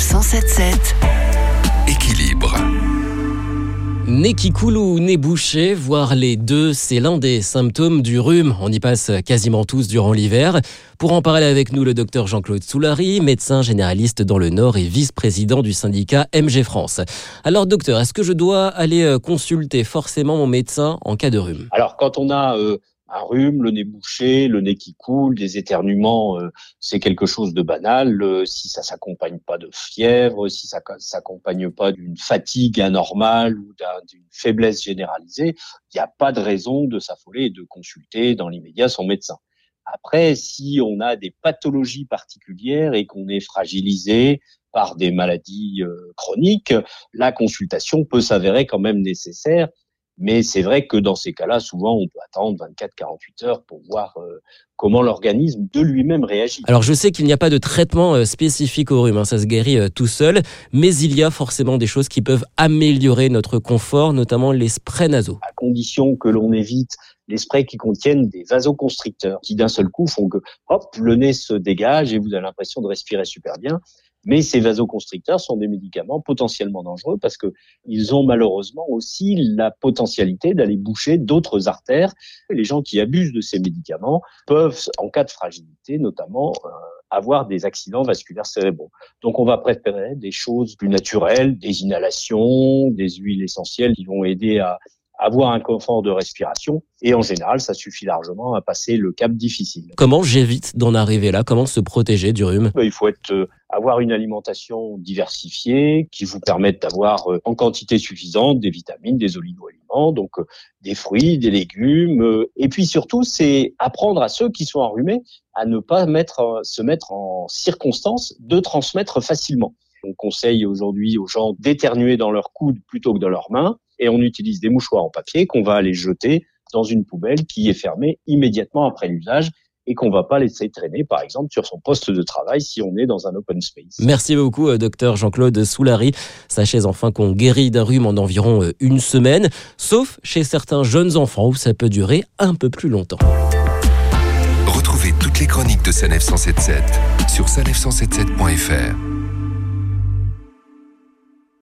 Sanef 177. Équilibre. Nez qui coule ou nez bouché, voire les deux, c'est l'un des symptômes du rhume. On y passe quasiment tous durant l'hiver. Pour en parler avec nous, le docteur Jean-Claude Soulary, médecin généraliste dans le Nord et vice-président du syndicat MG France. Alors docteur, est-ce que je dois aller euh, consulter forcément mon médecin en cas de rhume? Alors quand on a euh, un rhume, le nez bouché, le nez qui coule, des éternuements, euh, c'est quelque chose de banal. Euh, si ça s'accompagne pas de fièvre, si ça s'accompagne pas d'une fatigue anormale ou d'une faiblesse généralisée, il n'y a pas de raison de s'affoler et de consulter dans l'immédiat son médecin. Après, si on a des pathologies particulières et qu'on est fragilisé par des maladies euh, chroniques, la consultation peut s'avérer quand même nécessaire mais c'est vrai que dans ces cas-là, souvent, on peut attendre 24-48 heures pour voir euh, comment l'organisme de lui-même réagit. Alors je sais qu'il n'y a pas de traitement euh, spécifique au rhume, hein, ça se guérit euh, tout seul, mais il y a forcément des choses qui peuvent améliorer notre confort, notamment les sprays nasaux. À condition que l'on évite les sprays qui contiennent des vasoconstricteurs, qui d'un seul coup font que hop, le nez se dégage et vous avez l'impression de respirer super bien. Mais ces vasoconstricteurs sont des médicaments potentiellement dangereux parce que ils ont malheureusement aussi la potentialité d'aller boucher d'autres artères. Les gens qui abusent de ces médicaments peuvent, en cas de fragilité notamment, euh, avoir des accidents vasculaires cérébraux. Donc on va préférer des choses plus naturelles, des inhalations, des huiles essentielles qui vont aider à avoir un confort de respiration. Et en général, ça suffit largement à passer le cap difficile. Comment j'évite d'en arriver là? Comment se protéger du rhume? Il faut être, euh, avoir une alimentation diversifiée qui vous permette d'avoir euh, en quantité suffisante des vitamines, des oligo-aliments, donc euh, des fruits, des légumes. Et puis surtout, c'est apprendre à ceux qui sont enrhumés à ne pas mettre, se mettre en circonstance de transmettre facilement. On conseille aujourd'hui aux gens d'éternuer dans leur coude plutôt que dans leurs mains et on utilise des mouchoirs en papier qu'on va aller jeter dans une poubelle qui est fermée immédiatement après l'usage et qu'on va pas laisser traîner, par exemple, sur son poste de travail si on est dans un open space. Merci beaucoup, euh, docteur Jean-Claude Soulary. Sachez enfin qu'on guérit d'un rhume en environ euh, une semaine, sauf chez certains jeunes enfants où ça peut durer un peu plus longtemps. Retrouvez toutes les chroniques de Sanef 177 sur sanef177.fr.